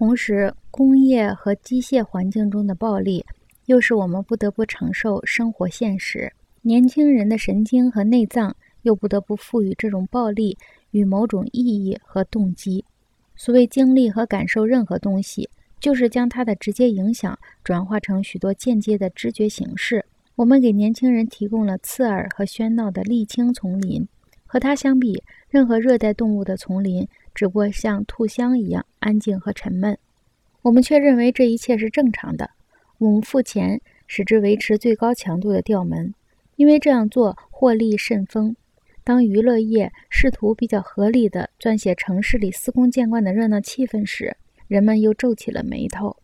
同时，工业和机械环境中的暴力，又是我们不得不承受生活现实。年轻人的神经和内脏，又不得不赋予这种暴力与某种意义和动机。所谓经历和感受任何东西，就是将它的直接影响转化成许多间接的知觉形式。我们给年轻人提供了刺耳和喧闹的沥青丛林，和它相比，任何热带动物的丛林。只不过像兔香一样安静和沉闷，我们却认为这一切是正常的。我们付钱使之维持最高强度的调门，因为这样做获利甚丰。当娱乐业试图比较合理地撰写城市里司空见惯的热闹气氛时，人们又皱起了眉头。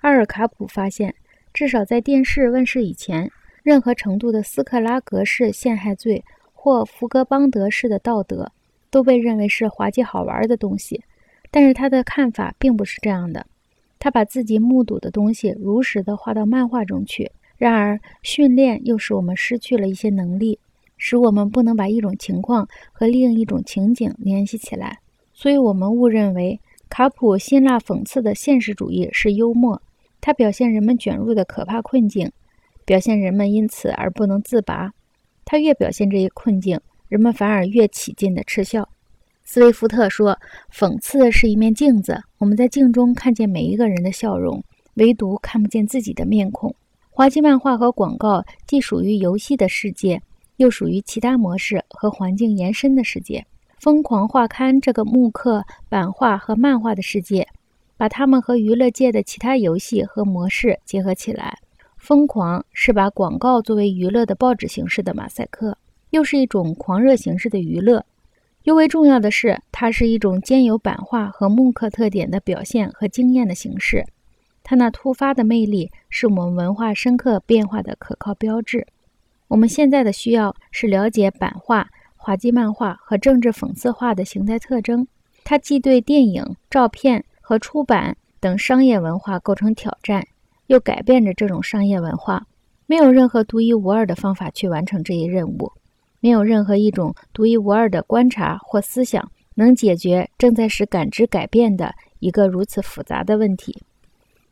阿尔卡普发现，至少在电视问世以前，任何程度的斯克拉格式陷害罪或福格邦德式的道德。都被认为是滑稽好玩的东西，但是他的看法并不是这样的。他把自己目睹的东西如实的画到漫画中去。然而，训练又使我们失去了一些能力，使我们不能把一种情况和另一种情景联系起来。所以，我们误认为卡普辛辣讽刺的现实主义是幽默。它表现人们卷入的可怕困境，表现人们因此而不能自拔。他越表现这一困境。人们反而越起劲地嗤笑。斯威夫特说：“讽刺是一面镜子，我们在镜中看见每一个人的笑容，唯独看不见自己的面孔。”滑稽漫画和广告既属于游戏的世界，又属于其他模式和环境延伸的世界。疯狂画刊这个木刻、版画和漫画的世界，把它们和娱乐界的其他游戏和模式结合起来。疯狂是把广告作为娱乐的报纸形式的马赛克。又是一种狂热形式的娱乐，尤为重要的是，它是一种兼有版画和木刻特点的表现和经验的形式。它那突发的魅力是我们文化深刻变化的可靠标志。我们现在的需要是了解版画、滑稽漫画和政治讽刺画的形态特征。它既对电影、照片和出版等商业文化构成挑战，又改变着这种商业文化。没有任何独一无二的方法去完成这一任务。没有任何一种独一无二的观察或思想能解决正在使感知改变的一个如此复杂的问题。